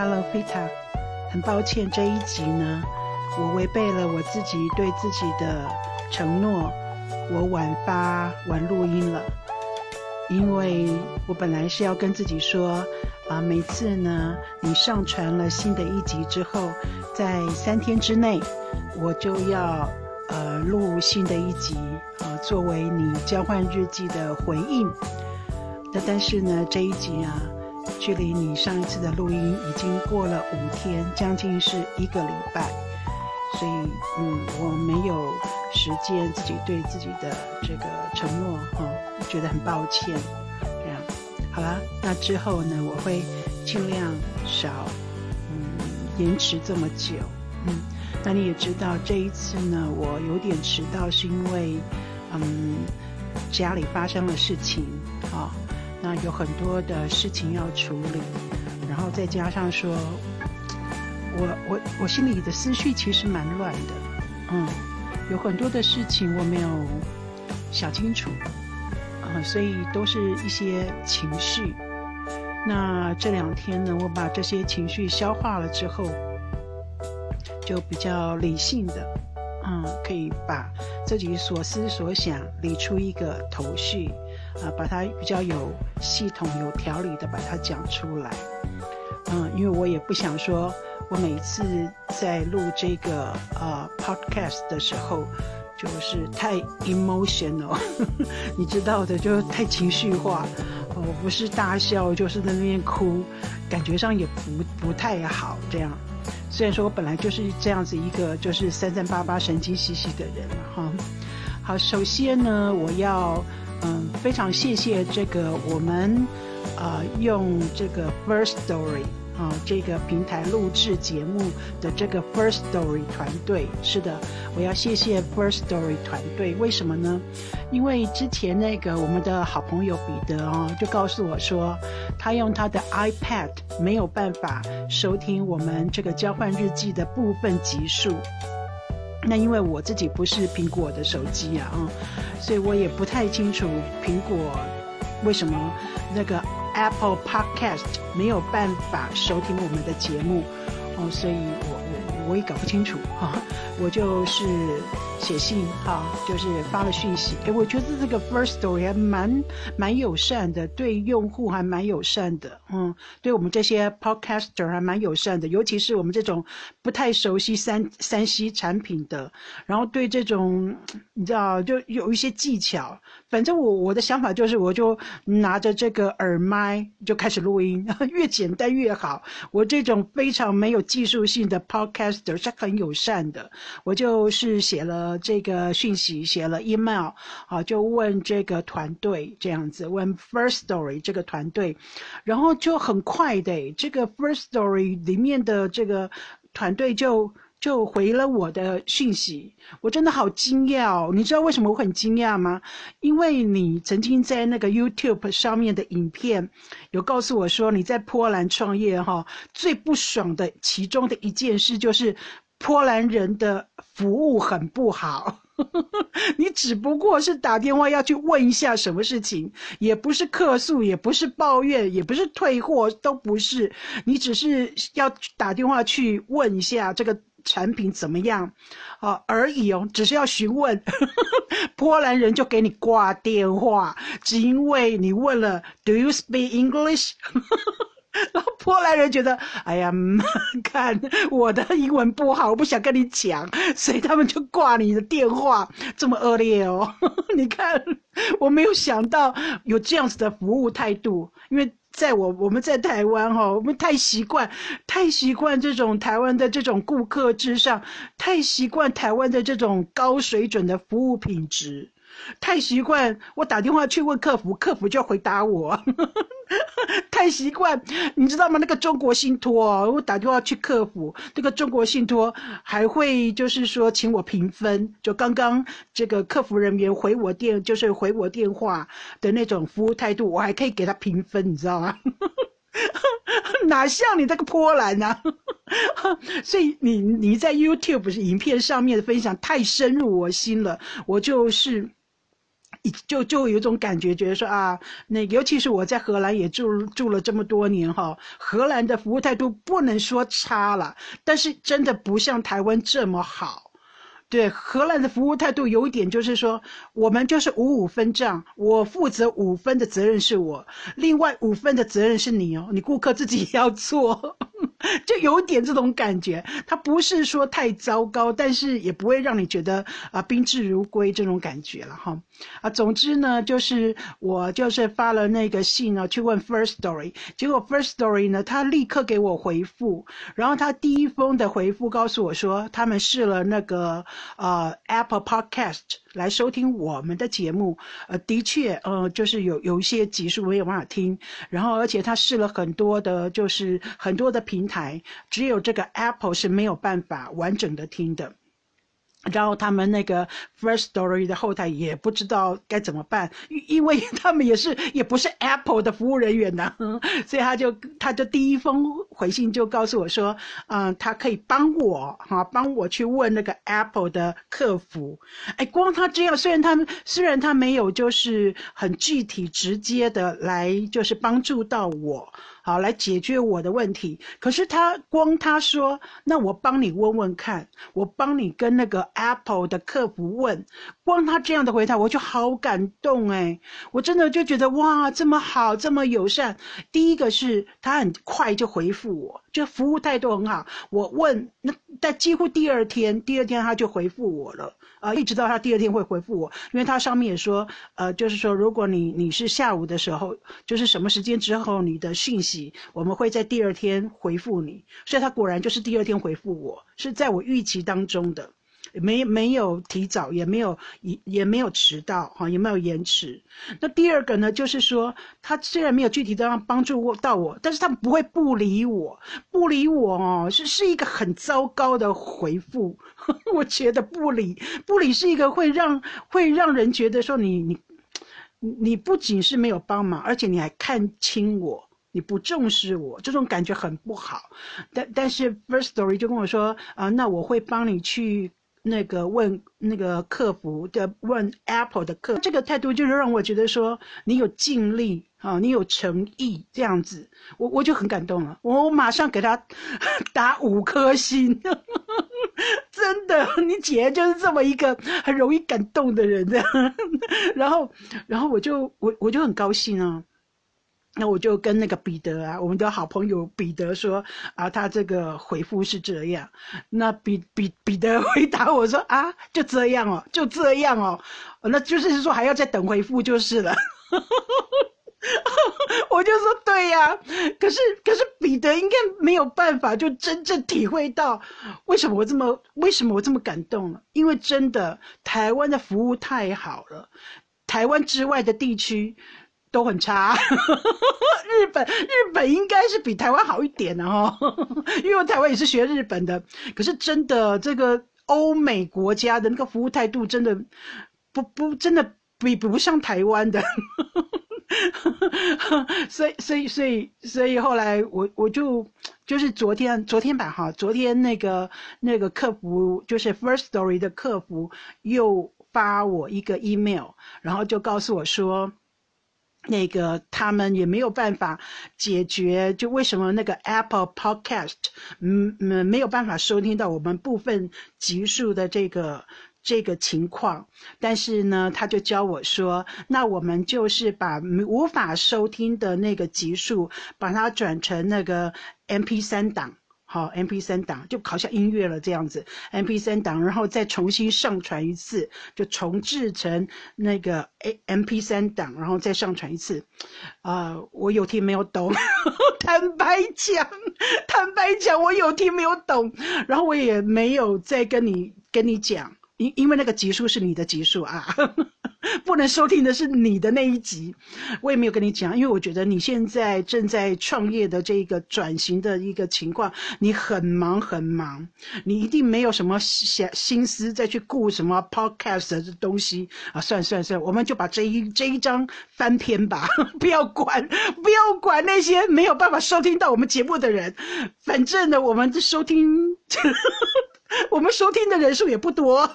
Hello Vita，很抱歉这一集呢，我违背了我自己对自己的承诺，我晚发晚录音了，因为我本来是要跟自己说，啊，每次呢你上传了新的一集之后，在三天之内，我就要呃录新的一集，啊，作为你交换日记的回应。那但是呢这一集啊。距离你上一次的录音已经过了五天，将近是一个礼拜，所以嗯，我没有实践自己对自己的这个承诺哈，觉得很抱歉。这样，好了，那之后呢，我会尽量少嗯延迟这么久。嗯，那你也知道这一次呢，我有点迟到是因为嗯家里发生了事情啊。那有很多的事情要处理，然后再加上说，我我我心里的思绪其实蛮乱的，嗯，有很多的事情我没有想清楚，啊，所以都是一些情绪。那这两天呢，我把这些情绪消化了之后，就比较理性的，嗯，可以把自己所思所想理出一个头绪。啊，把它比较有系统、有条理的把它讲出来。嗯，因为我也不想说，我每次在录这个呃 podcast 的时候，就是太 emotional，你知道的，就太情绪化。我不是大笑，就是在那边哭，感觉上也不不太好。这样，虽然说我本来就是这样子一个就是三三八八、神经兮兮的人，哈。好，首先呢，我要。嗯，非常谢谢这个我们，呃，用这个 First Story 啊这个平台录制节目的这个 First Story 团队。是的，我要谢谢 First Story 团队。为什么呢？因为之前那个我们的好朋友彼得啊，就告诉我说，他用他的 iPad 没有办法收听我们这个交换日记的部分集数。那因为我自己不是苹果的手机啊，嗯，所以我也不太清楚苹果为什么那个 Apple Podcast 没有办法收听我们的节目，哦，所以我我我也搞不清楚哈。我就是写信哈，就是发了讯息。哎，我觉得这个 First Story 还蛮蛮友善的，对用户还蛮友善的，嗯，对我们这些 Podcaster 还蛮友善的，尤其是我们这种不太熟悉三三 C 产品的，然后对这种你知道就有一些技巧。反正我我的想法就是，我就拿着这个耳麦就开始录音，越简单越好。我这种非常没有技术性的 Podcaster 是很友善的。我就是写了这个讯息，写了 email，啊，就问这个团队这样子，问 First Story 这个团队，然后就很快的，这个 First Story 里面的这个团队就就回了我的讯息，我真的好惊讶哦！你知道为什么我很惊讶吗？因为你曾经在那个 YouTube 上面的影片有告诉我说，你在波兰创业哈，最不爽的其中的一件事就是。波兰人的服务很不好，你只不过是打电话要去问一下什么事情，也不是客诉，也不是抱怨，也不是退货，都不是，你只是要打电话去问一下这个产品怎么样，啊而已哦，只是要询问，波兰人就给你挂电话，只因为你问了 “Do you speak English？” 然后波兰人觉得，哎呀，看我的英文不好，我不想跟你讲，所以他们就挂你的电话，这么恶劣哦。你看，我没有想到有这样子的服务态度，因为在我我们在台湾哈，我们太习惯，太习惯这种台湾的这种顾客至上，太习惯台湾的这种高水准的服务品质。太习惯，我打电话去问客服，客服就回答我。太习惯，你知道吗？那个中国信托，我打电话去客服，那个中国信托还会就是说请我评分。就刚刚这个客服人员回我电，就是回我电话的那种服务态度，我还可以给他评分，你知道吗？哪像你这个波兰呢？所以你你在 YouTube 影片上面的分享太深入我心了，我就是。就就有种感觉，觉得说啊，那尤其是我在荷兰也住住了这么多年哈，荷兰的服务态度不能说差了，但是真的不像台湾这么好。对荷兰的服务态度有一点就是说，我们就是五五分账，我负责五分的责任是我，另外五分的责任是你哦，你顾客自己也 要做。就有点这种感觉，它不是说太糟糕，但是也不会让你觉得啊宾至如归这种感觉了哈。啊，总之呢，就是我就是发了那个信呢，去问 First Story，结果 First Story 呢，他立刻给我回复，然后他第一封的回复告诉我说，他们试了那个呃 Apple Podcast 来收听我们的节目，呃，的确，呃，就是有有一些集数没有办法听，然后而且他试了很多的，就是很多的平台，只有这个 Apple 是没有办法完整的听的。然后他们那个 First Story 的后台也不知道该怎么办，因为他们也是也不是 Apple 的服务人员呐，所以他就他就第一封回信就告诉我说，嗯，他可以帮我哈，帮我去问那个 Apple 的客服。哎，光他这样，虽然他们虽然他没有就是很具体直接的来就是帮助到我。好，来解决我的问题。可是他光他说，那我帮你问问看，我帮你跟那个 Apple 的客服问。光他这样的回答，我就好感动哎！我真的就觉得哇，这么好，这么友善。第一个是他很快就回复我，就服务态度很好。我问那，但几乎第二天，第二天他就回复我了。啊，一直到他第二天会回复我，因为他上面也说，呃，就是说，如果你你是下午的时候，就是什么时间之后你的讯息，我们会在第二天回复你。所以他果然就是第二天回复我，是在我预期当中的。没没有提早，也没有也也没有迟到，哈，也没有延迟。那第二个呢，就是说，他虽然没有具体的帮助到我，但是他不会不理我，不理我哦，是是一个很糟糕的回复。我觉得不理不理是一个会让会让人觉得说你你你不仅是没有帮忙，而且你还看轻我，你不重视我，这种感觉很不好。但但是 First Story 就跟我说啊，那我会帮你去。那个问那个客服的问 Apple 的客，这个态度就是让我觉得说你有尽力啊，你有诚意这样子，我我就很感动了，我马上给他 打五颗星，真的，你姐就是这么一个很容易感动的人，这样，然后然后我就我我就很高兴啊。那我就跟那个彼得啊，我们的好朋友彼得说啊，他这个回复是这样。那彼彼彼得回答我说啊，就这样哦，就这样哦，那就是说还要再等回复就是了。我就说对呀，可是可是彼得应该没有办法就真正体会到为什么我这么为什么我这么感动了，因为真的台湾的服务太好了，台湾之外的地区。都很差，日本日本应该是比台湾好一点的哈，因为台湾也是学日本的，可是真的这个欧美国家的那个服务态度真的不不真的比不上台湾的，所以所以所以所以后来我我就就是昨天昨天吧哈，昨天那个那个客服就是 First Story 的客服又发我一个 email，然后就告诉我说。那个他们也没有办法解决，就为什么那个 Apple Podcast 嗯嗯没有办法收听到我们部分集数的这个这个情况，但是呢，他就教我说，那我们就是把无法收听的那个集数，把它转成那个 MP3 档。好，M P 三档就考下音乐了这样子，M P 三档，然后再重新上传一次，就重置成那个 A M P 三档，然后再上传一次。啊，我有听没有懂，坦白讲，坦白讲，我有听没有懂，然后我也没有再跟你跟你讲，因因为那个级数是你的级数啊。不能收听的是你的那一集，我也没有跟你讲，因为我觉得你现在正在创业的这个转型的一个情况，你很忙很忙，你一定没有什么想心思再去顾什么 podcast 的东西啊！算算算，我们就把这一这一章翻篇吧，不要管，不要管那些没有办法收听到我们节目的人，反正呢，我们的收听，我们收听的人数也不多。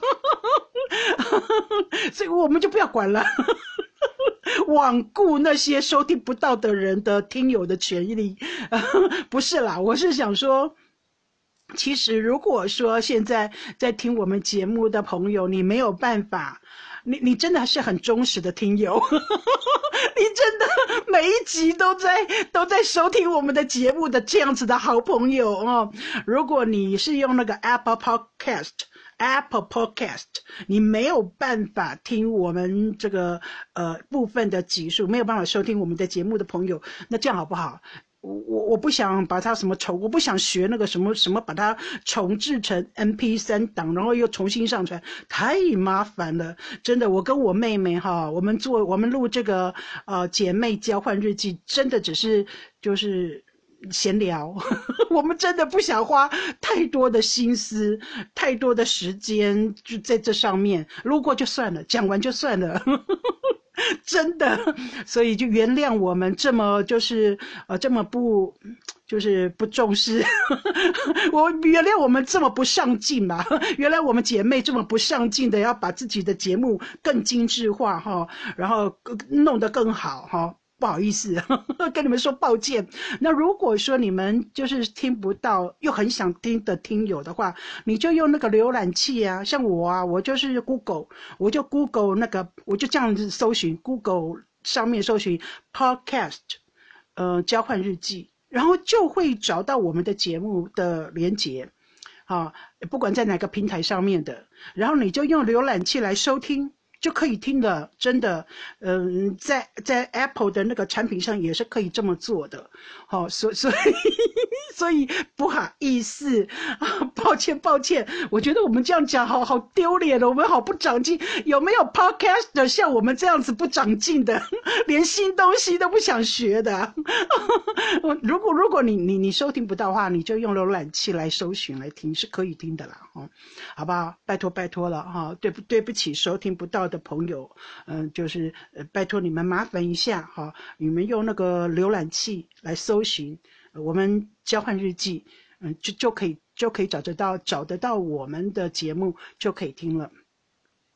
所以我们就不要管了，罔顾那些收听不到的人的听友的权利。不是啦，我是想说。其实，如果说现在在听我们节目的朋友，你没有办法，你你真的是很忠实的听友，你真的每一集都在都在收听我们的节目的这样子的好朋友哦。如果你是用那个 Apple Podcast，Apple Podcast，你没有办法听我们这个呃部分的集数，没有办法收听我们的节目的朋友，那这样好不好？我我我不想把它什么重，我不想学那个什么什么，把它重制成 M P 三档，然后又重新上传，太麻烦了。真的，我跟我妹妹哈，我们做我们录这个呃姐妹交换日记，真的只是就是闲聊，我们真的不想花太多的心思、太多的时间就在这上面。录过就算了，讲完就算了。真的，所以就原谅我们这么就是呃这么不就是不重视，我原谅我们这么不上进吧。原来我们姐妹这么不上进的，要把自己的节目更精致化哈，然后弄得更好哈。不好意思，跟你们说抱歉。那如果说你们就是听不到，又很想听的听友的话，你就用那个浏览器啊，像我啊，我就是 Google，我就 Google 那个，我就这样子搜寻 Google 上面搜寻 Podcast，呃，交换日记，然后就会找到我们的节目的连接，啊，不管在哪个平台上面的，然后你就用浏览器来收听。就可以听的，真的，嗯，在在 Apple 的那个产品上也是可以这么做的，好，所所以 所以不好意思啊，抱歉抱歉，我觉得我们这样讲好好丢脸了，我们好不长进。有没有 Podcast 像我们这样子不长进的，连新东西都不想学的？如果如果你你你收听不到的话，你就用浏览器来搜寻来听是可以听的啦，哦，好不好？拜托拜托了哈，对不对不起，收听不到。的朋友，嗯，就是呃，拜托你们麻烦一下哈，你们用那个浏览器来搜寻我们交换日记，嗯，就就可以就可以找得到找得到我们的节目就可以听了。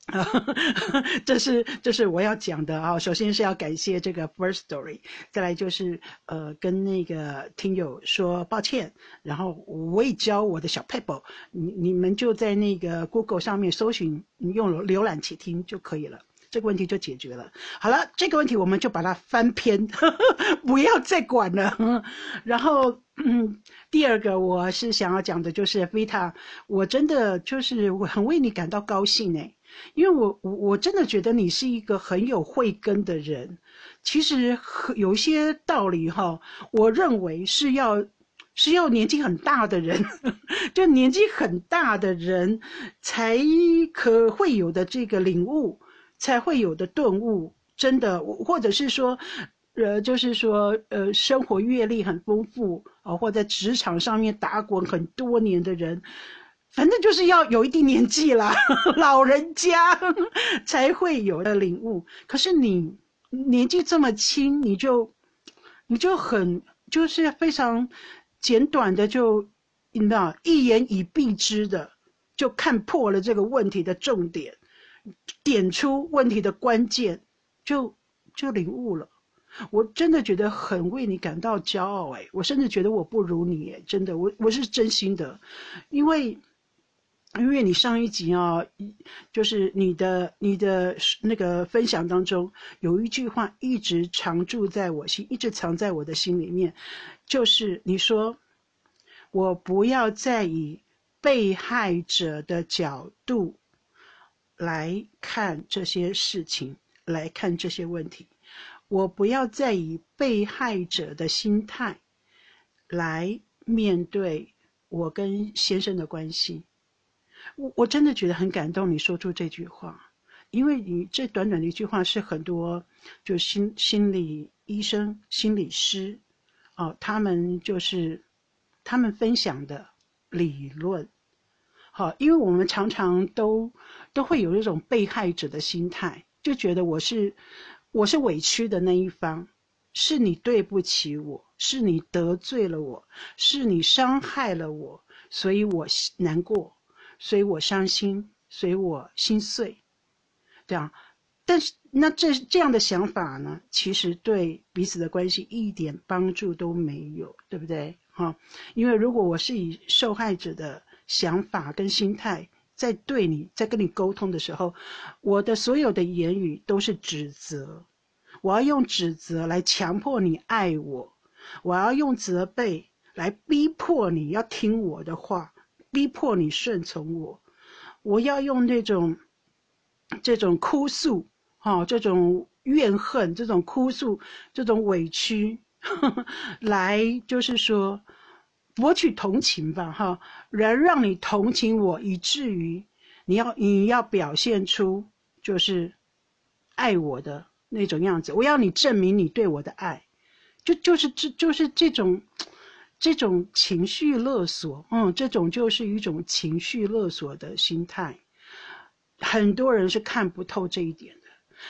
这是这是我要讲的啊！首先是要感谢这个 First Story，再来就是呃跟那个听友说抱歉，然后我也教我的小 Pebble，你你们就在那个 Google 上面搜寻，用浏览器听就可以了，这个问题就解决了。好了，这个问题我们就把它翻篇，不要再管了。然后嗯，第二个我是想要讲的就是 Vita，我真的就是我很为你感到高兴哎。因为我我我真的觉得你是一个很有慧根的人，其实有一些道理哈，我认为是要是要年纪很大的人，就年纪很大的人才可会有的这个领悟，才会有的顿悟，真的，或者是说，呃，就是说，呃，生活阅历很丰富啊，或在职场上面打滚很多年的人。反正就是要有一定年纪了，老人家 才会有的领悟。可是你年纪这么轻，你就你就很就是非常简短的就，你知道一言以蔽之的就看破了这个问题的重点，点出问题的关键，就就领悟了。我真的觉得很为你感到骄傲哎，我甚至觉得我不如你哎，真的，我我是真心的，因为。因为你上一集啊，就是你的你的那个分享当中有一句话一直常驻在我心，一直藏在我的心里面，就是你说我不要再以被害者的角度来看这些事情，来看这些问题，我不要再以被害者的心态来面对我跟先生的关系。我我真的觉得很感动，你说出这句话，因为你这短短的一句话是很多就心心理医生、心理师，哦，他们就是他们分享的理论，好，因为我们常常都都会有一种被害者的心态，就觉得我是我是委屈的那一方，是你对不起我，是你得罪了我，是你伤害了我，所以我难过。所以我伤心，所以我心碎。这样，但是那这这样的想法呢，其实对彼此的关系一点帮助都没有，对不对？哈，因为如果我是以受害者的想法跟心态在对你在跟你沟通的时候，我的所有的言语都是指责，我要用指责来强迫你爱我，我要用责备来逼迫你要听我的话，逼迫你顺从我，我要用那种。这种哭诉，哈，这种怨恨，这种哭诉，这种委屈，来就是说博取同情吧，哈，来让你同情我，以至于你要你要表现出就是爱我的那种样子，我要你证明你对我的爱，就就是这就是这种这种情绪勒索，嗯，这种就是一种情绪勒索的心态。很多人是看不透这一点的，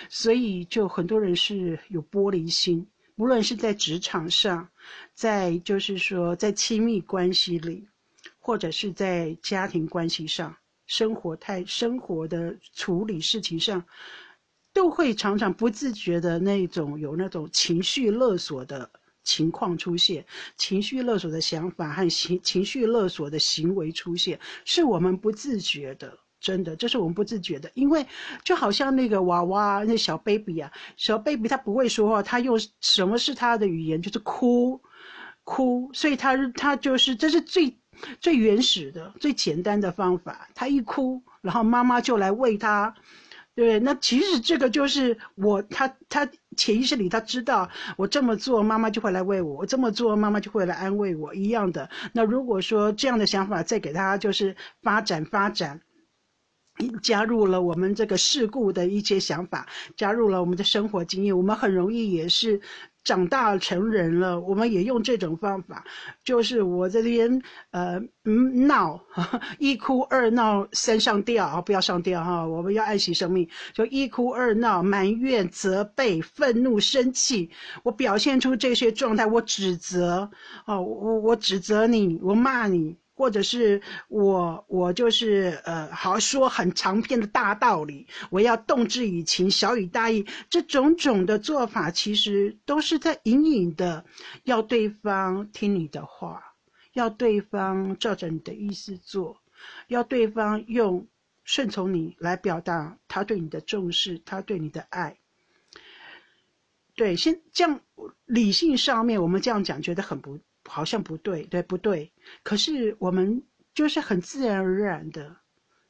所以就很多人是有玻璃心，无论是在职场上，在就是说在亲密关系里，或者是在家庭关系上，生活态生活的处理事情上，都会常常不自觉的那种有那种情绪勒索的情况出现，情绪勒索的想法和情情绪勒索的行为出现，是我们不自觉的。真的，这是我们不自觉的，因为就好像那个娃娃，那小 baby 啊，小 baby 他不会说话，他用什么是他的语言，就是哭，哭，所以他他就是这是最最原始的、最简单的方法。他一哭，然后妈妈就来喂他，对，那其实这个就是我他他潜意识里他知道，我这么做妈妈就会来喂我，我这么做妈妈就会来安慰我一样的。那如果说这样的想法再给他就是发展发展。加入了我们这个事故的一些想法，加入了我们的生活经验，我们很容易也是长大成人了，我们也用这种方法，就是我在这边呃嗯闹，一哭二闹三上吊啊，不要上吊哈，我们要爱惜生命，就一哭二闹，埋怨、责备、愤怒、生气，我表现出这些状态，我指责哦，我我指责你，我骂你。或者是我，我就是呃，好说很长篇的大道理，我要动之以情，晓以大义，这种种的做法，其实都是在隐隐的要对方听你的话，要对方照着你的意思做，要对方用顺从你来表达他对你的重视，他对你的爱。对，先这样理性上面，我们这样讲，觉得很不。好像不对，对不对？可是我们就是很自然而然的，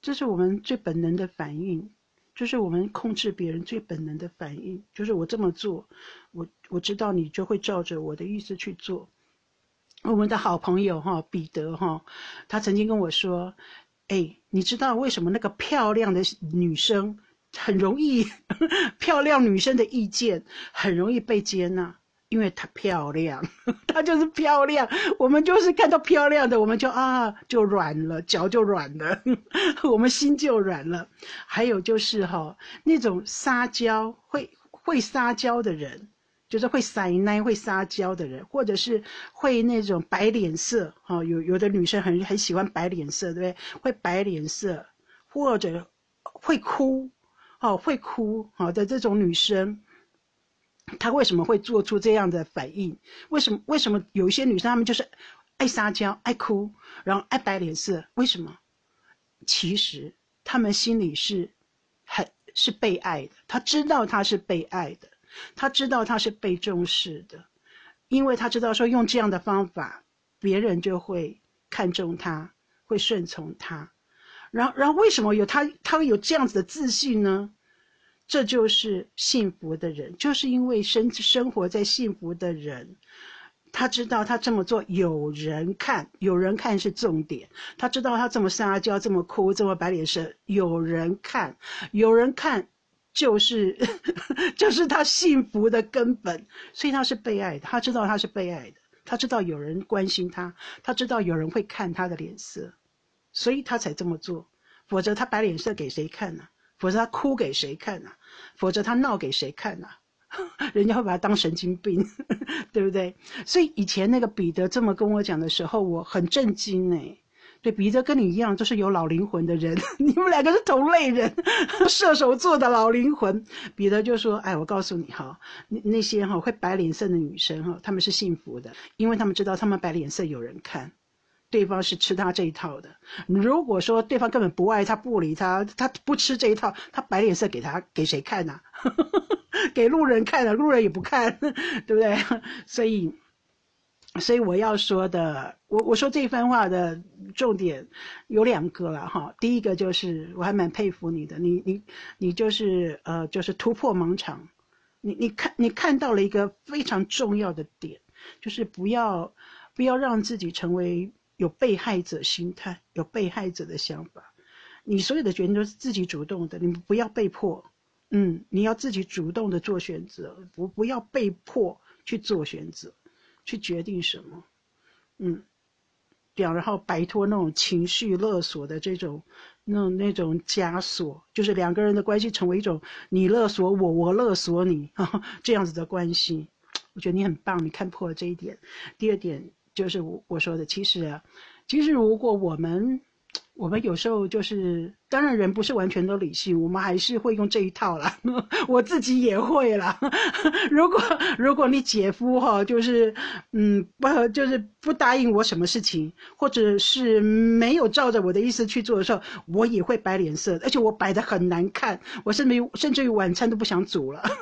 这是我们最本能的反应，就是我们控制别人最本能的反应，就是我这么做，我我知道你就会照着我的意思去做。我们的好朋友哈，彼得哈，他曾经跟我说：“哎，你知道为什么那个漂亮的女生很容易，漂亮女生的意见很容易被接纳？”因为她漂亮，她就是漂亮，我们就是看到漂亮的，我们就啊就软了，脚就软了，我们心就软了。还有就是哈，那种撒娇会会撒娇的人，就是会撒奶会撒娇的人，或者是会那种摆脸色哈，有有的女生很很喜欢摆脸色，对不对？会摆脸色，或者会哭，哦会哭好的这种女生。他为什么会做出这样的反应？为什么？为什么有一些女生她们就是爱撒娇、爱哭，然后爱摆脸色？为什么？其实她们心里是很是被爱的。她知道她是被爱的，她知道她是被重视的，因为她知道说用这样的方法，别人就会看重她，会顺从她。然后，然后为什么有她？她会有这样子的自信呢？这就是幸福的人，就是因为生生活在幸福的人，他知道他这么做有人看，有人看是重点。他知道他这么撒娇、这么哭、这么摆脸色，有人看，有人看，就是 就是他幸福的根本。所以他是被爱的，他知道他是被爱的，他知道有人关心他，他知道有人会看他的脸色，所以他才这么做。否则他摆脸色给谁看呢？否则他哭给谁看呐？否则他闹给谁看呐？人家会把他当神经病，对不对？所以以前那个彼得这么跟我讲的时候，我很震惊哎。对，彼得跟你一样，都是有老灵魂的人，你们两个是同类人，射手座的老灵魂。彼得就说：“哎，我告诉你哈，那那些哈会摆脸色的女生哈，她们是幸福的，因为她们知道她们摆脸色有人看，对方是吃他这一套的。如果说对方根本不爱他，不理他，他不吃这一套，他摆脸色给他给谁看呢？给路人看的，路人也不看，对不对？所以。”所以我要说的，我我说这番话的重点有两个了哈。第一个就是我还蛮佩服你的，你你你就是呃就是突破盲场，你你看你看到了一个非常重要的点，就是不要不要让自己成为有被害者心态、有被害者的想法。你所有的决定都是自己主动的，你不要被迫，嗯，你要自己主动的做选择，不不要被迫去做选择。去决定什么，嗯，表，然后摆脱那种情绪勒索的这种，那种那种枷锁，就是两个人的关系成为一种你勒索我，我勒索你 这样子的关系。我觉得你很棒，你看破了这一点。第二点就是我我说的，其实啊，其实如果我们。我们有时候就是，当然人不是完全都理性，我们还是会用这一套啦。我自己也会啦。如果如果你姐夫哈，就是嗯不就是不答应我什么事情，或者是没有照着我的意思去做的时候，我也会摆脸色，而且我摆的很难看，我甚至于甚至于晚餐都不想煮了。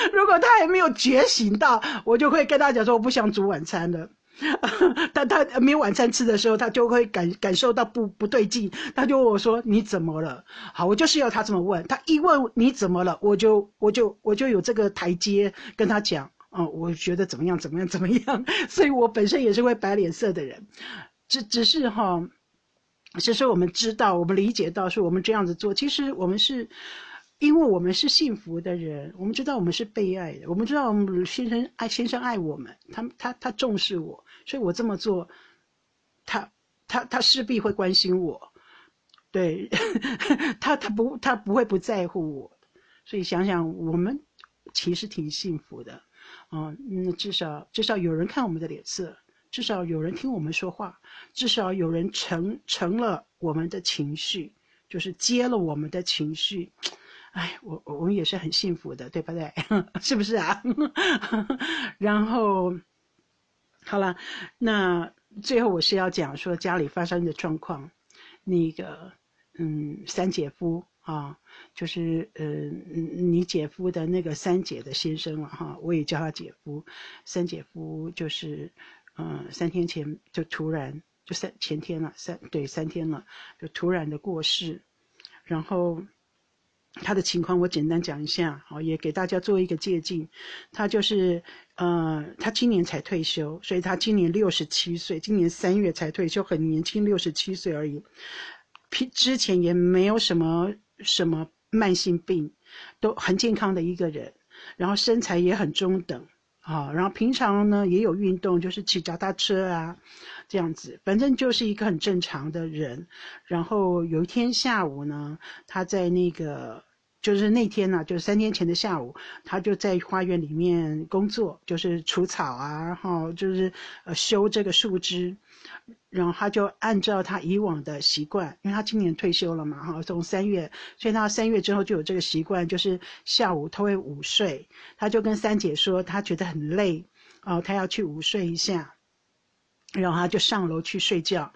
如果他还没有觉醒到，我就会跟他讲说，我不想煮晚餐了。他他没有晚餐吃的时候，他就会感感受到不不对劲，他就问我说：“你怎么了？”好，我就是要他这么问。他一问你怎么了，我就我就我就有这个台阶跟他讲。哦，我觉得怎么样怎么样怎么样。所以我本身也是会摆脸色的人，只只是哈，其实我们知道，我们理解到，是我们这样子做，其实我们是。因为我们是幸福的人，我们知道我们是被爱的，我们知道先生爱先生爱我们，他他他重视我，所以我这么做，他他他势必会关心我，对 他他不他不会不在乎我，所以想想我们其实挺幸福的，嗯，至少至少有人看我们的脸色，至少有人听我们说话，至少有人成成了我们的情绪，就是接了我们的情绪。哎，我我们也是很幸福的，对不对？是不是啊？然后，好了，那最后我是要讲说家里发生的状况。那个，嗯，三姐夫啊，就是呃，你姐夫的那个三姐的先生了哈，我也叫他姐夫。三姐夫就是，嗯，三天前就突然就三前天了，三对三天了，就突然的过世，然后。他的情况我简单讲一下，哦，也给大家做一个借鉴。他就是，呃，他今年才退休，所以他今年六十七岁，今年三月才退休，很年轻，六十七岁而已。平之前也没有什么什么慢性病，都很健康的一个人，然后身材也很中等，啊，然后平常呢也有运动，就是骑脚踏车啊，这样子，反正就是一个很正常的人。然后有一天下午呢，他在那个。就是那天呢，就是三天前的下午，他就在花园里面工作，就是除草啊，然后就是呃修这个树枝，然后他就按照他以往的习惯，因为他今年退休了嘛，哈，从三月，所以他三月之后就有这个习惯，就是下午他会午睡，他就跟三姐说他觉得很累，哦，他要去午睡一下，然后他就上楼去睡觉。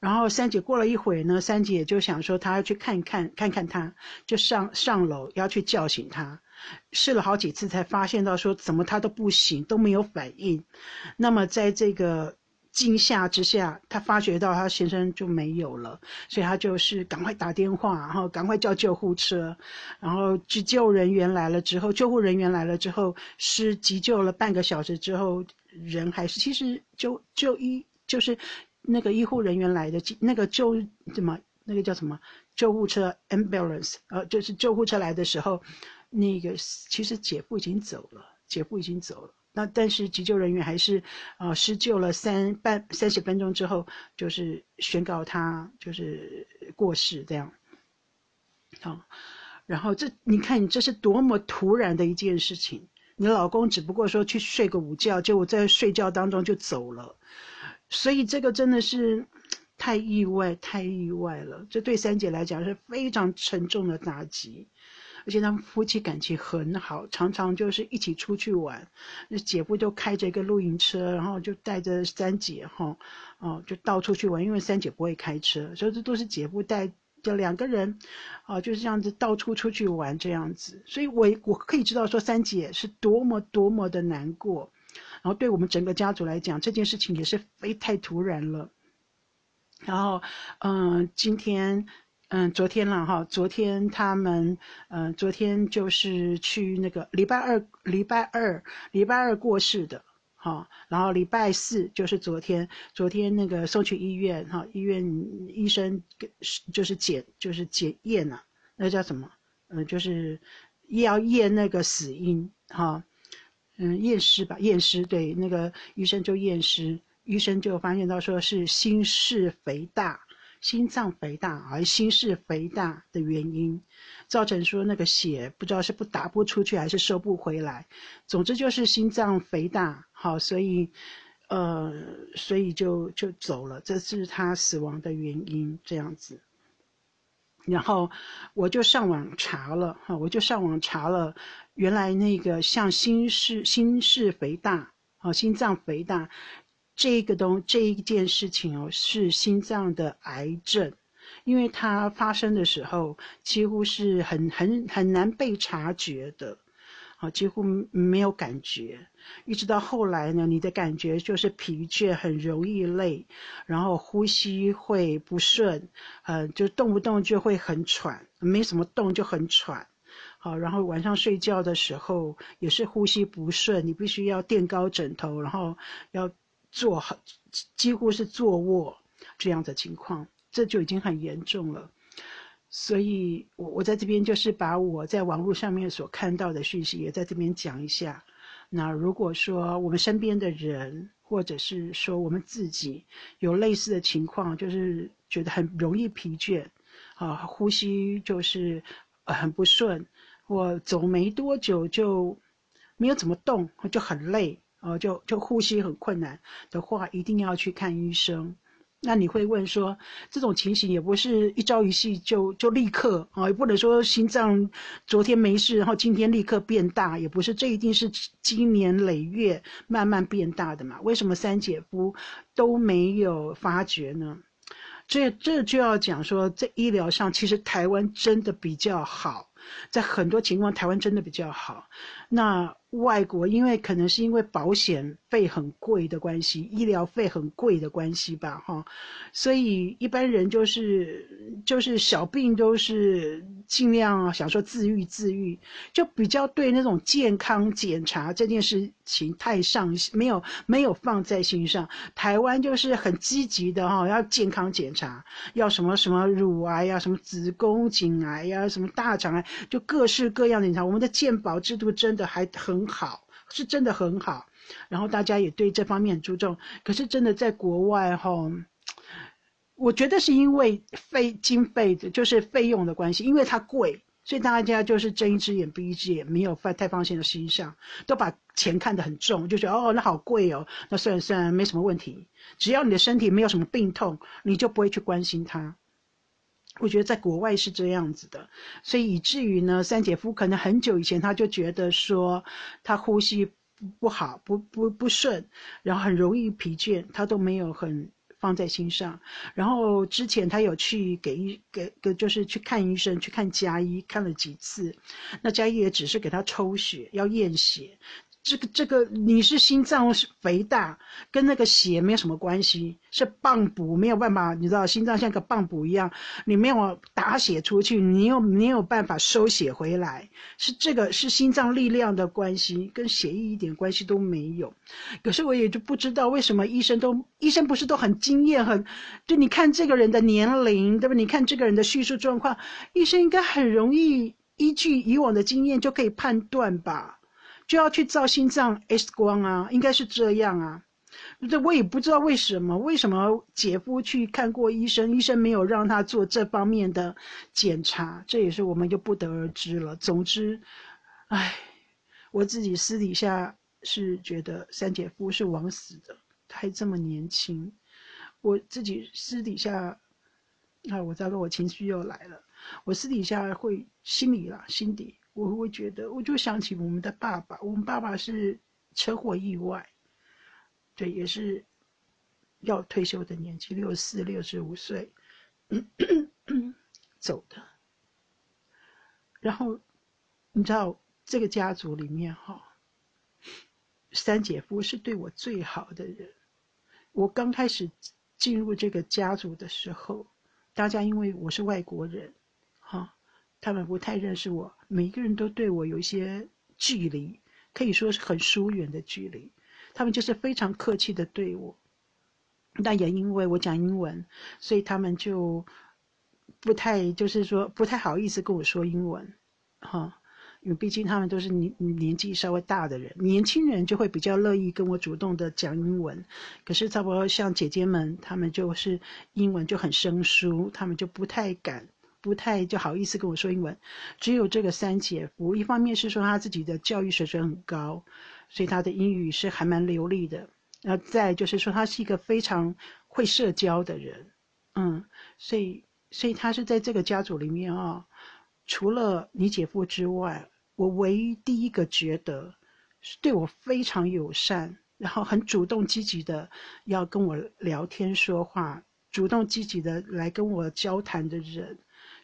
然后三姐过了一会呢，三姐就想说她要去看看看看他，就上上楼要去叫醒他，试了好几次才发现到说怎么他都不醒都没有反应，那么在这个惊吓之下，她发觉到她先生就没有了，所以她就是赶快打电话，然后赶快叫救护车，然后急救人员来了之后，救护人员来了之后是急救了半个小时之后，人还是其实就就医就是。那个医护人员来的，那个救怎么那个叫什么救护车 ambulance，呃，就是救护车来的时候，那个其实姐夫已经走了，姐夫已经走了。那但是急救人员还是呃施救了三半三十分钟之后，就是宣告他就是过世这样。好，然后这你看你这是多么突然的一件事情，你老公只不过说去睡个午觉，结果在睡觉当中就走了。所以这个真的是太意外，太意外了。这对三姐来讲是非常沉重的打击。而且他们夫妻感情很好，常常就是一起出去玩。那姐夫就开着一个露营车，然后就带着三姐哈，哦，就到处去玩。因为三姐不会开车，所以这都是姐夫带着两个人，啊，就是这样子到处出去玩这样子。所以我我可以知道说三姐是多么多么的难过。然后对我们整个家族来讲，这件事情也是非太突然了。然后，嗯，今天。嗯，昨天了哈，昨天他们，嗯，昨天就是去那个礼拜二，礼拜二，礼拜二过世的，哈，然后礼拜四就是昨天，昨天那个送去医院，哈，医院医生就是检，就是检验呐，那叫什么？嗯，就是要验那个死因，哈，嗯，验尸吧，验尸，对，那个医生就验尸，医生就发现到说是心室肥大。心脏肥大，而心室肥大的原因，造成说那个血不知道是不打不出去还是收不回来，总之就是心脏肥大，好，所以，呃，所以就就走了，这是他死亡的原因，这样子。然后我就上网查了，哈，我就上网查了，原来那个像心室心室肥大，好，心脏肥大。这个东这一件事情哦，是心脏的癌症，因为它发生的时候几乎是很很很难被察觉的，啊，几乎没有感觉，一直到后来呢，你的感觉就是疲倦，很容易累，然后呼吸会不顺，呃，就动不动就会很喘，没什么动就很喘，好，然后晚上睡觉的时候也是呼吸不顺，你必须要垫高枕头，然后要。坐好，几乎是坐卧这样的情况，这就已经很严重了。所以，我我在这边就是把我在网络上面所看到的讯息也在这边讲一下。那如果说我们身边的人，或者是说我们自己有类似的情况，就是觉得很容易疲倦，啊，呼吸就是很不顺，我走没多久就没有怎么动，就很累。哦，就就呼吸很困难的话，一定要去看医生。那你会问说，这种情形也不是一朝一夕就就立刻啊，也不能说心脏昨天没事，然后今天立刻变大，也不是，这一定是经年累月慢慢变大的嘛？为什么三姐夫都没有发觉呢？这这就要讲说，在医疗上，其实台湾真的比较好，在很多情况，台湾真的比较好。那。外国因为可能是因为保险费很贵的关系，医疗费很贵的关系吧，哈，所以一般人就是就是小病都是尽量想说自愈自愈，就比较对那种健康检查这件事情太上没有没有放在心上。台湾就是很积极的哈，要健康检查，要什么什么乳癌呀，什么子宫颈癌呀，什么大肠癌，就各式各样的检查。我们的健保制度真的还很。好，是真的很好，然后大家也对这方面很注重。可是真的在国外哈，我觉得是因为费经费的，就是费用的关系，因为它贵，所以大家就是睁一只眼闭一只眼，没有放太放心的心上，都把钱看得很重，就觉得哦，那好贵哦，那算算没什么问题，只要你的身体没有什么病痛，你就不会去关心它。我觉得在国外是这样子的，所以以至于呢，三姐夫可能很久以前他就觉得说，他呼吸不好，不不不顺，然后很容易疲倦，他都没有很放在心上。然后之前他有去给医给给就是去看医生，去看家医看了几次，那家医也只是给他抽血，要验血。这个这个你是心脏肥大，跟那个血没有什么关系，是泵补没有办法，你知道心脏像个泵补一样，你没有打血出去，你又没有办法收血回来，是这个是心脏力量的关系，跟血液一点关系都没有。可是我也就不知道为什么医生都医生不是都很经验，很就你看这个人的年龄，对吧？你看这个人的叙述状况，医生应该很容易依据以往的经验就可以判断吧。就要去照心脏 X 光啊，应该是这样啊。这我也不知道为什么，为什么姐夫去看过医生，医生没有让他做这方面的检查，这也是我们就不得而知了。总之，唉，我自己私底下是觉得三姐夫是枉死的，他还这么年轻。我自己私底下，啊，我糟糕，我情绪又来了。我私底下会心里啦，心底我会觉得，我就想起我们的爸爸，我们爸爸是车祸意外，对，也是要退休的年纪，六四六十五岁 走的。然后你知道这个家族里面哈，三姐夫是对我最好的人。我刚开始。进入这个家族的时候，大家因为我是外国人，他们不太认识我，每一个人都对我有一些距离，可以说是很疏远的距离。他们就是非常客气的对我，但也因为我讲英文，所以他们就不太，就是说不太好意思跟我说英文，哈。因为毕竟他们都是年年纪稍微大的人，年轻人就会比较乐意跟我主动的讲英文。可是差不多像姐姐们，她们就是英文就很生疏，她们就不太敢，不太就好意思跟我说英文。只有这个三姐夫，一方面是说他自己的教育水准很高，所以他的英语是还蛮流利的。然后再就是说他是一个非常会社交的人，嗯，所以所以他是在这个家族里面啊。除了你姐夫之外，我唯一第一个觉得是对我非常友善，然后很主动积极的要跟我聊天说话，主动积极的来跟我交谈的人，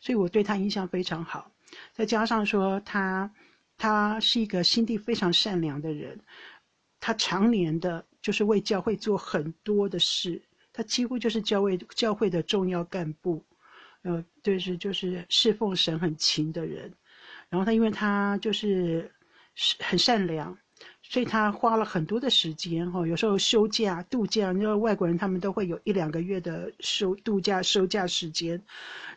所以我对他印象非常好。再加上说他，他是一个心地非常善良的人，他常年的就是为教会做很多的事，他几乎就是教会教会的重要干部。呃，就是就是侍奉神很勤的人，然后他因为他就是很善良，所以他花了很多的时间哈，有时候休假度假，你知道外国人他们都会有一两个月的休度假休假时间，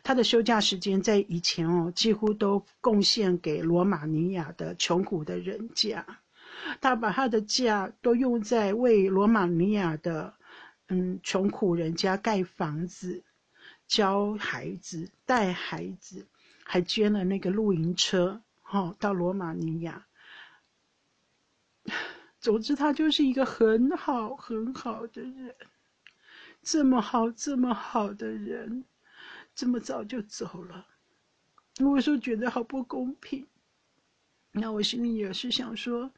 他的休假时间在以前哦，几乎都贡献给罗马尼亚的穷苦的人家，他把他的假都用在为罗马尼亚的嗯穷苦人家盖房子。教孩子、带孩子，还捐了那个露营车，哈，到罗马尼亚。总之，他就是一个很好、很好的人。这么好、这么好的人，这么早就走了，我说觉得好不公平。那我心里也是想说，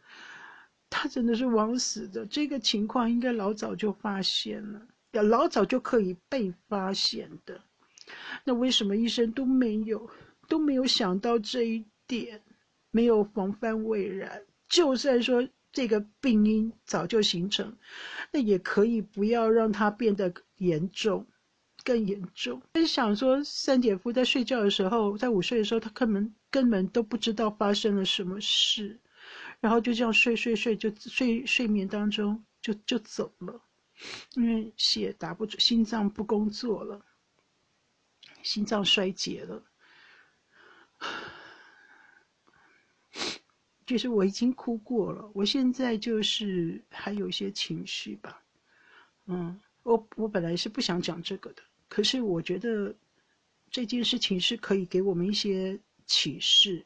他真的是枉死的。这个情况应该老早就发现了。要老早就可以被发现的，那为什么医生都没有都没有想到这一点，没有防范未然？就算说这个病因早就形成，那也可以不要让它变得严重，更严重。是想说，三姐夫在睡觉的时候，在午睡的时候，他根本根本都不知道发生了什么事，然后就这样睡睡睡，就睡睡眠当中就就走了。因为血打不出，心脏不工作了，心脏衰竭了。其实我已经哭过了，我现在就是还有一些情绪吧。嗯，我我本来是不想讲这个的，可是我觉得这件事情是可以给我们一些启示。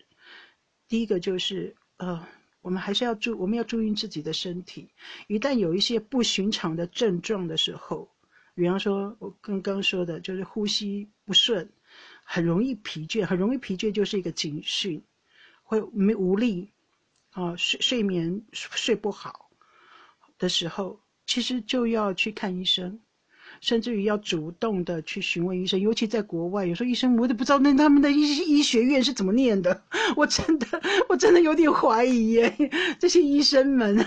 第一个就是呃。我们还是要注，我们要注意自己的身体。一旦有一些不寻常的症状的时候，比方说我刚刚说的，就是呼吸不顺，很容易疲倦，很容易疲倦就是一个警讯，会没无力，啊，睡睡眠睡不好的时候，其实就要去看医生。甚至于要主动的去询问医生，尤其在国外，有时候医生我都不知道那他们的医医学院是怎么念的，我真的我真的有点怀疑耶，这些医生们，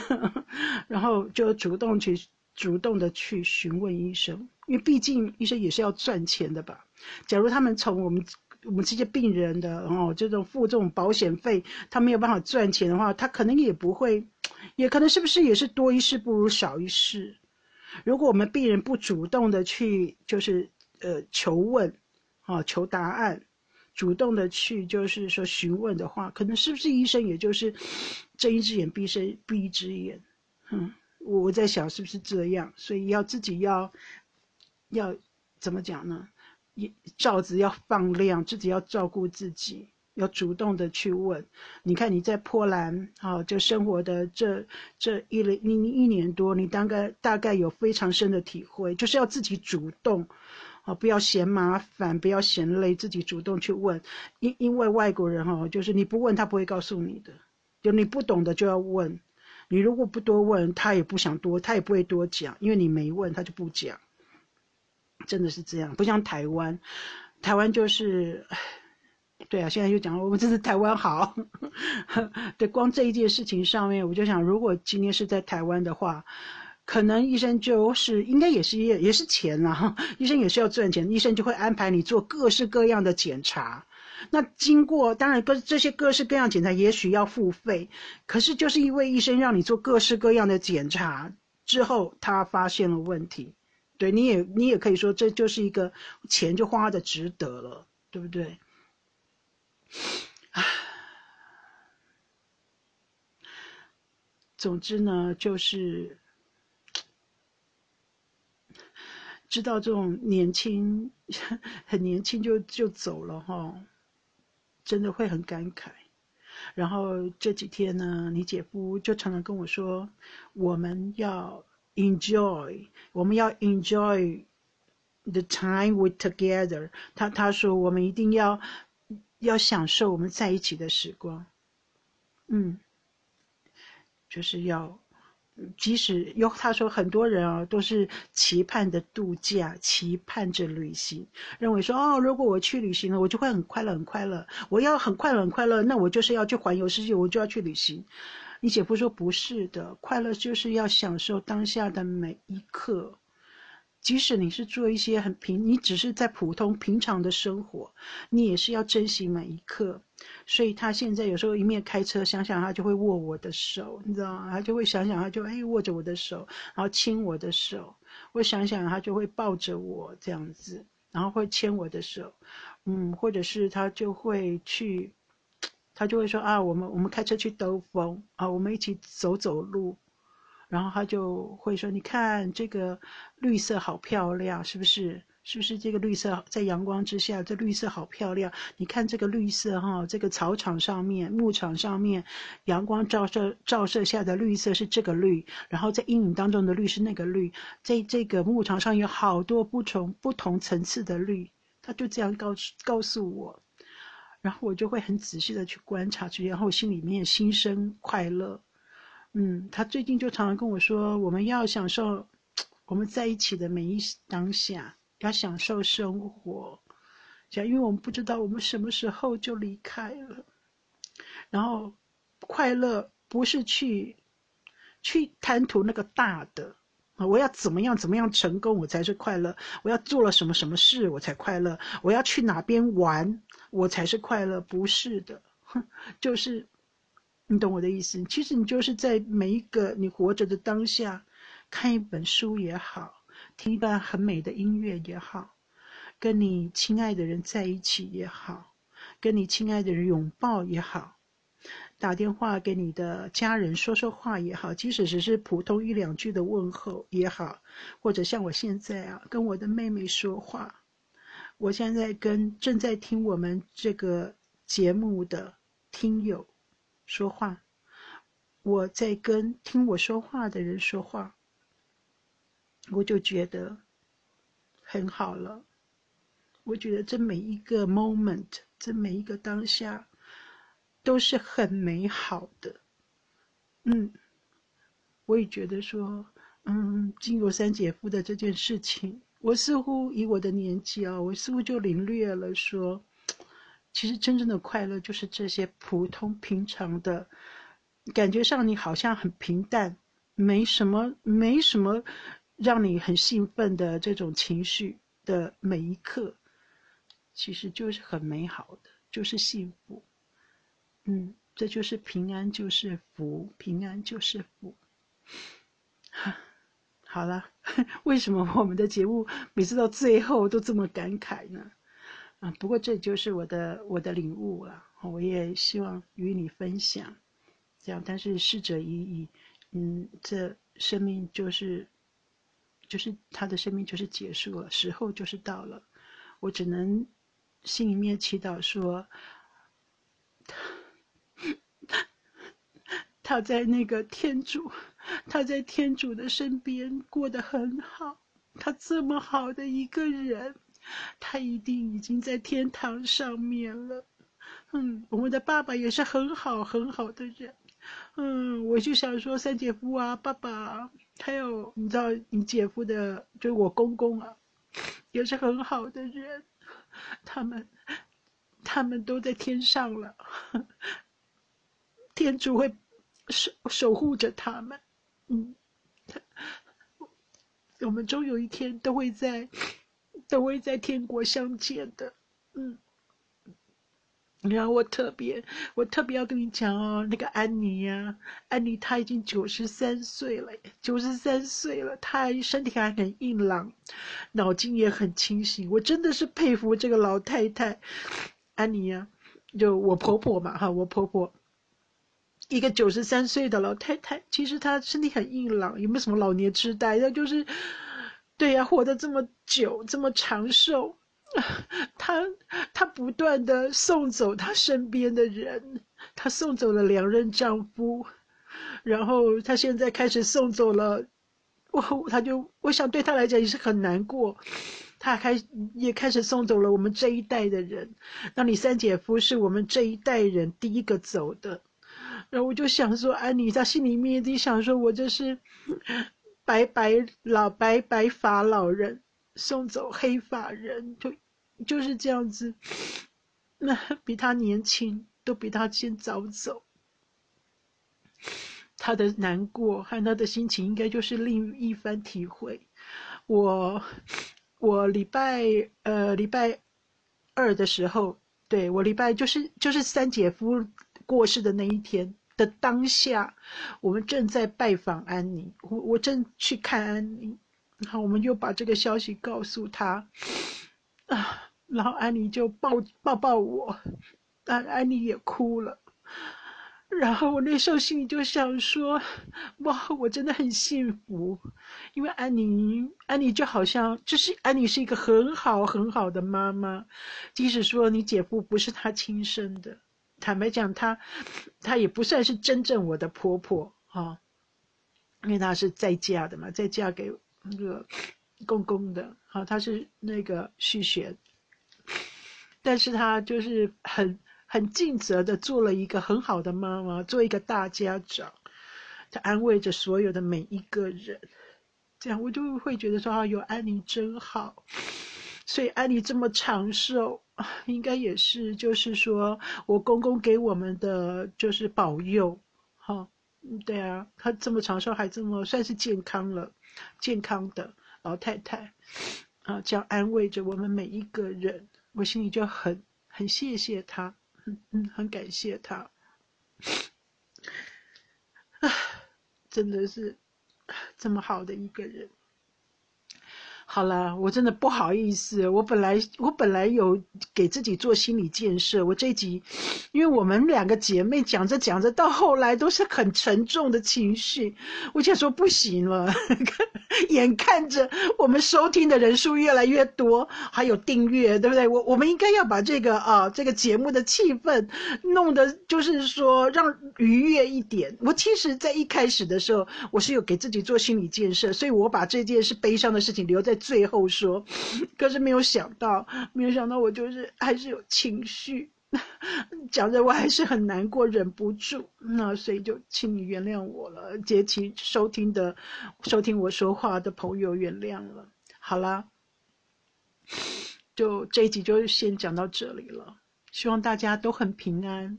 然后就主动去主动的去询问医生，因为毕竟医生也是要赚钱的吧。假如他们从我们我们这些病人的哦这种付这种保险费，他没有办法赚钱的话，他可能也不会，也可能是不是也是多一事不如少一事。如果我们病人不主动的去，就是呃求问，啊求答案，主动的去就是说询问的话，可能是不是医生也就是睁一只眼闭一只闭一只眼，嗯，我我在想是不是这样，所以要自己要要怎么讲呢？罩子要放亮，自己要照顾自己。要主动的去问。你看你在波兰，啊，就生活的这这一一一年多，你大概大概有非常深的体会，就是要自己主动，啊，不要嫌麻烦，不要嫌累，自己主动去问。因因为外国人哈，就是你不问他不会告诉你的，就你不懂的就要问。你如果不多问，他也不想多，他也不会多讲，因为你没问，他就不讲。真的是这样，不像台湾，台湾就是，对啊，现在就讲我们这是台湾好，对，光这一件事情上面，我就想，如果今天是在台湾的话，可能医生就是应该也是也也是钱啦，医生也是要赚钱，医生就会安排你做各式各样的检查，那经过当然各这些各式各样检查也许要付费，可是就是因为医生让你做各式各样的检查之后，他发现了问题。对，你也你也可以说，这就是一个钱就花的值得了，对不对？总之呢，就是知道这种年轻 很年轻就就走了哈，真的会很感慨。然后这几天呢，你姐夫就常常跟我说，我们要。Enjoy，我们要 enjoy the time we together。他他说我们一定要要享受我们在一起的时光。嗯，就是要，即使有他说很多人啊都是期盼的度假，期盼着旅行，认为说哦，如果我去旅行了，我就会很快乐很快乐。我要很快乐很快乐，那我就是要去环游世界，我就要去旅行。你姐夫说不是的，快乐就是要享受当下的每一刻，即使你是做一些很平，你只是在普通平常的生活，你也是要珍惜每一刻。所以他现在有时候一面开车，想想他就会握我的手，你知道吗？他就会想想他就哎握着我的手，然后亲我的手。我想想他就会抱着我这样子，然后会牵我的手，嗯，或者是他就会去。他就会说啊，我们我们开车去兜风啊，我们一起走走路，然后他就会说，你看这个绿色好漂亮，是不是？是不是这个绿色在阳光之下，这绿色好漂亮？你看这个绿色哈，这个草场上面、牧场上面，阳光照射照射下的绿色是这个绿，然后在阴影当中的绿是那个绿，在这个牧场上有好多不同不同层次的绿，他就这样告诉告诉我。然后我就会很仔细的去观察，去，然后心里面心生快乐。嗯，他最近就常常跟我说，我们要享受我们在一起的每一当下，要享受生活。因为我们不知道我们什么时候就离开了。然后，快乐不是去去贪图那个大的。我要怎么样怎么样成功，我才是快乐。我要做了什么什么事，我才快乐。我要去哪边玩，我才是快乐。不是的，哼就是，你懂我的意思。其实你就是在每一个你活着的当下，看一本书也好，听一段很美的音乐也好，跟你亲爱的人在一起也好，跟你亲爱的人拥抱也好。打电话给你的家人说说话也好，即使只是普通一两句的问候也好，或者像我现在啊，跟我的妹妹说话，我现在跟正在听我们这个节目的听友说话，我在跟听我说话的人说话，我就觉得很好了。我觉得这每一个 moment，这每一个当下。都是很美好的，嗯，我也觉得说，嗯，金如三姐夫的这件事情，我似乎以我的年纪啊，我似乎就领略了说，其实真正的快乐就是这些普通平常的，感觉上你好像很平淡，没什么，没什么让你很兴奋的这种情绪的每一刻，其实就是很美好的，就是幸福。嗯，这就是平安，就是福，平安就是福。好了，为什么我们的节目每次到最后都这么感慨呢？啊，不过这就是我的我的领悟了，我也希望与你分享。这样，但是逝者已矣，嗯，这生命就是，就是他的生命就是结束了，时候就是到了，我只能心里面祈祷说。他在那个天主，他在天主的身边过得很好。他这么好的一个人，他一定已经在天堂上面了。嗯，我们的爸爸也是很好很好的人。嗯，我就想说，三姐夫啊，爸爸，还有你知道，你姐夫的，就是我公公啊，也是很好的人。他们，他们都在天上了，天主会守守护着他们。嗯，我们终有一天都会在，都会在天国相见的。嗯。然后我特别，我特别要跟你讲哦，那个安妮呀，安妮她已经九十三岁了，九十三岁了，她身体还很硬朗，脑筋也很清醒，我真的是佩服这个老太太，安妮呀，就我婆婆嘛哈，我婆婆，一个九十三岁的老太太，其实她身体很硬朗，也没什么老年痴呆？她就是，对呀，活得这么久，这么长寿。她她不断的送走她身边的人，她送走了两任丈夫，然后她现在开始送走了我，她就我想对她来讲也是很难过。她开也开始送走了我们这一代的人。那你三姐夫是我们这一代人第一个走的，然后我就想说，安妮在心里面一直想说，我这是白白老白白发老人。送走黑发人，就就是这样子。那比他年轻，都比他先早走。他的难过和他的心情，应该就是另一番体会。我我礼拜呃礼拜二的时候，对我礼拜就是就是三姐夫过世的那一天的当下，我们正在拜访安妮，我我正去看安妮。然后我们又把这个消息告诉她，啊，然后安妮就抱抱抱我，安安妮也哭了。然后我那时候心里就想说，哇，我真的很幸福，因为安妮，安妮就好像就是安妮是一个很好很好的妈妈，即使说你姐夫不是她亲生的，坦白讲，她她也不算是真正我的婆婆哈，因为她是再嫁的嘛，再嫁给。那个公公的，啊，她是那个续弦，但是她就是很很尽责的做了一个很好的妈妈，做一个大家长，她安慰着所有的每一个人，这样我就会觉得说啊，有安妮真好，所以安妮这么长寿，应该也是就是说我公公给我们的就是保佑，哈，对啊，他这么长寿还这么算是健康了。健康的老太太，啊，这样安慰着我们每一个人，我心里就很很谢谢他，嗯嗯，很感谢他，啊，真的是这么好的一个人。好了，我真的不好意思。我本来我本来有给自己做心理建设。我这集，因为我们两个姐妹讲着讲着，到后来都是很沉重的情绪，我就说不行了。眼看着我们收听的人数越来越多，还有订阅，对不对？我我们应该要把这个啊这个节目的气氛弄得就是说让愉悦一点。我其实，在一开始的时候，我是有给自己做心理建设，所以我把这件事悲伤的事情留在。最后说，可是没有想到，没有想到我就是还是有情绪，讲着我还是很难过，忍不住，那所以就请你原谅我了，接起收听的收听我说话的朋友原谅了。好啦，就这一集就先讲到这里了，希望大家都很平安。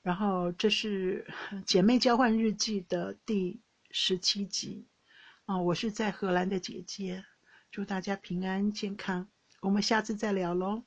然后这是姐妹交换日记的第十七集啊，我是在荷兰的姐姐。祝大家平安健康，我们下次再聊喽。